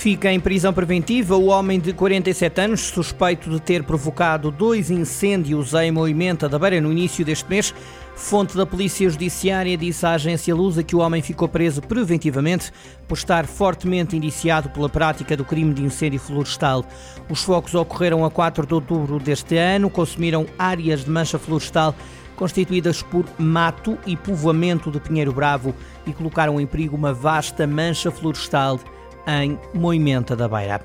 Fica em prisão preventiva o homem de 47 anos, suspeito de ter provocado dois incêndios em Moimenta da Beira no início deste mês. Fonte da Polícia Judiciária disse à agência Lusa que o homem ficou preso preventivamente por estar fortemente indiciado pela prática do crime de incêndio florestal. Os focos ocorreram a 4 de outubro deste ano, consumiram áreas de mancha florestal constituídas por mato e povoamento de Pinheiro Bravo e colocaram em perigo uma vasta mancha florestal em Moimenta da Beira.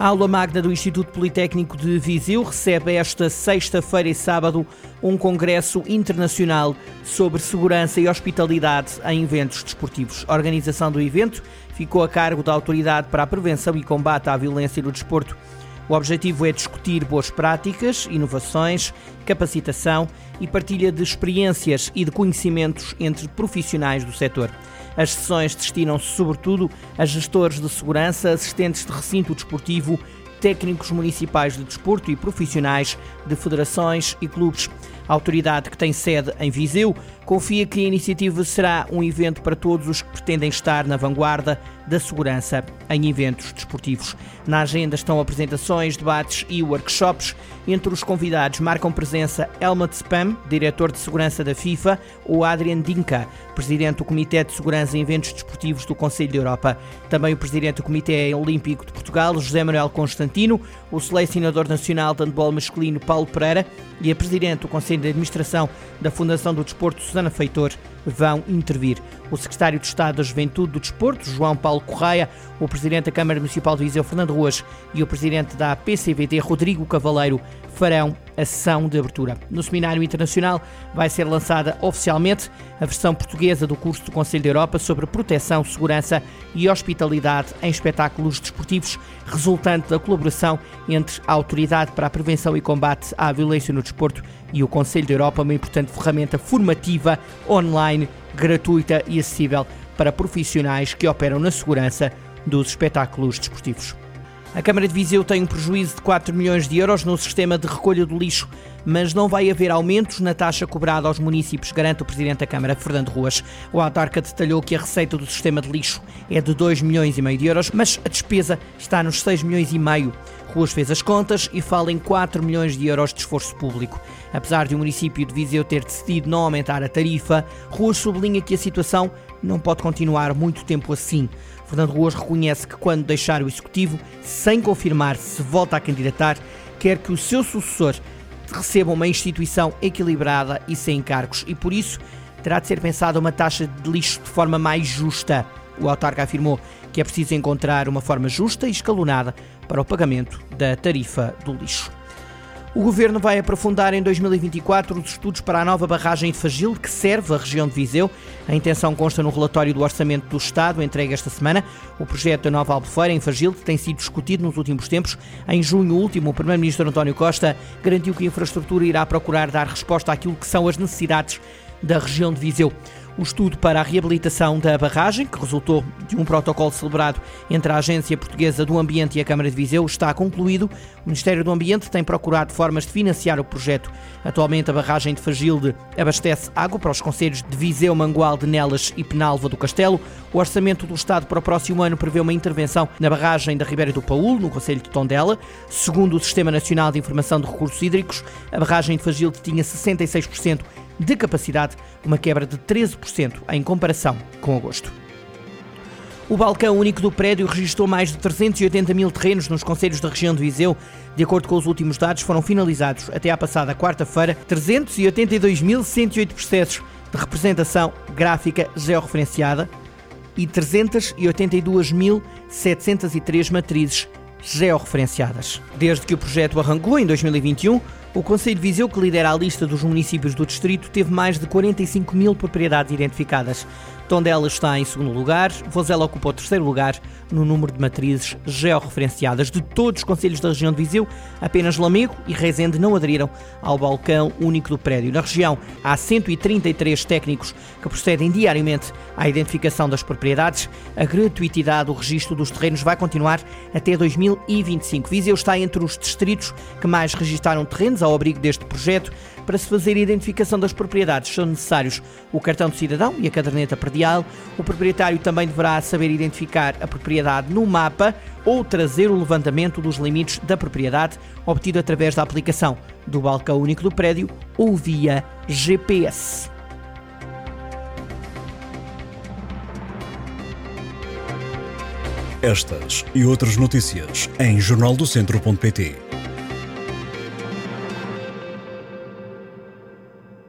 A aula magna do Instituto Politécnico de Viseu recebe esta sexta-feira e sábado um congresso internacional sobre segurança e hospitalidade em eventos desportivos. A organização do evento ficou a cargo da Autoridade para a Prevenção e Combate à Violência no Desporto. O objetivo é discutir boas práticas, inovações, capacitação e partilha de experiências e de conhecimentos entre profissionais do setor. As sessões destinam-se sobretudo a gestores de segurança, assistentes de recinto desportivo, técnicos municipais de desporto e profissionais de federações e clubes. A autoridade que tem sede em Viseu confia que a iniciativa será um evento para todos os que pretendem estar na vanguarda da segurança em eventos desportivos. Na agenda estão apresentações, debates e workshops. Entre os convidados marcam presença Helmut Spam, diretor de segurança da FIFA, ou Adrian Dinka, presidente do Comitê de Segurança em Eventos Desportivos do Conselho da Europa. Também o presidente do Comitê Olímpico de Portugal, José Manuel Constantino, o selecionador nacional de handball masculino, Paulo Pereira, e a presidente do Conselho de Administração da Fundação do Desporto, Susana Feitor, vão intervir. O secretário de Estado da Juventude do Desporto, João Paulo Correia, o presidente da Câmara Municipal de Viseu, Fernando Ruas, e o presidente da PCVD, Rodrigo Cavaleiro, farão a sessão de abertura. No Seminário Internacional vai ser lançada oficialmente a versão portuguesa do curso do Conselho da Europa sobre proteção, segurança e hospitalidade em espetáculos desportivos, resultante da colaboração entre a Autoridade para a Prevenção e Combate à Violência no Desporto e o Conselho da Europa, uma importante ferramenta formativa online, gratuita e acessível para profissionais que operam na segurança dos espetáculos desportivos. A Câmara de Viseu tem um prejuízo de 4 milhões de euros no sistema de recolha do lixo, mas não vai haver aumentos na taxa cobrada aos municípios, garante o Presidente da Câmara, Fernando Ruas. O autarca detalhou que a receita do sistema de lixo é de 2 milhões e meio de euros, mas a despesa está nos 6 milhões e meio. Ruas fez as contas e fala em 4 milhões de euros de esforço público. Apesar de o município de Viseu ter decidido não aumentar a tarifa, Ruas sublinha que a situação não pode continuar muito tempo assim. Fernando Ruas reconhece que quando deixar o Executivo, sem confirmar se volta a candidatar, quer que o seu sucessor receba uma instituição equilibrada e sem encargos e por isso terá de ser pensada uma taxa de lixo de forma mais justa. O autarca afirmou que é preciso encontrar uma forma justa e escalonada para o pagamento da tarifa do lixo. O governo vai aprofundar em 2024 os estudos para a nova barragem de Fagil, que serve a região de Viseu. A intenção consta no relatório do Orçamento do Estado, entregue esta semana. O projeto da nova Albufeira em Fagil, tem sido discutido nos últimos tempos. Em junho último, o Primeiro-Ministro António Costa garantiu que a infraestrutura irá procurar dar resposta àquilo que são as necessidades da região de Viseu. O estudo para a reabilitação da barragem, que resultou de um protocolo celebrado entre a Agência Portuguesa do Ambiente e a Câmara de Viseu, está concluído. O Ministério do Ambiente tem procurado formas de financiar o projeto. Atualmente, a barragem de Fagilde abastece água para os conselhos de Viseu, Mangual, de Nelas e Penalva do Castelo. O orçamento do Estado para o próximo ano prevê uma intervenção na barragem da Ribeira do Paúl, no Conselho de Tondela. Segundo o Sistema Nacional de Informação de Recursos Hídricos, a barragem de Fagilde tinha 66% de capacidade, uma quebra de 13% em comparação com agosto. O balcão único do prédio registrou mais de 380 mil terrenos nos conselhos da região de Viseu. De acordo com os últimos dados, foram finalizados até à passada quarta-feira 382.108 processos de representação gráfica georreferenciada e 382.703 matrizes georreferenciadas. Desde que o projeto arrancou em 2021, o Conselho de Viseu, que lidera a lista dos municípios do distrito, teve mais de 45 mil propriedades identificadas. Tondela está em segundo lugar, Vozela ocupa o terceiro lugar no número de matrizes georreferenciadas. De todos os conselhos da região de Viseu, apenas Lamego e Rezende não aderiram ao balcão único do prédio. Na região, há 133 técnicos que procedem diariamente à identificação das propriedades. A gratuitidade do registro dos terrenos vai continuar até 2025. Viseu está entre os distritos que mais registaram terrenos anos ao abrigo deste projeto. Para se fazer a identificação das propriedades são necessários o cartão de cidadão e a caderneta predial. O proprietário também deverá saber identificar a propriedade no mapa ou trazer o levantamento dos limites da propriedade obtido através da aplicação do balcão único do prédio ou via GPS. Estas e outras notícias em jornaldocentro.pt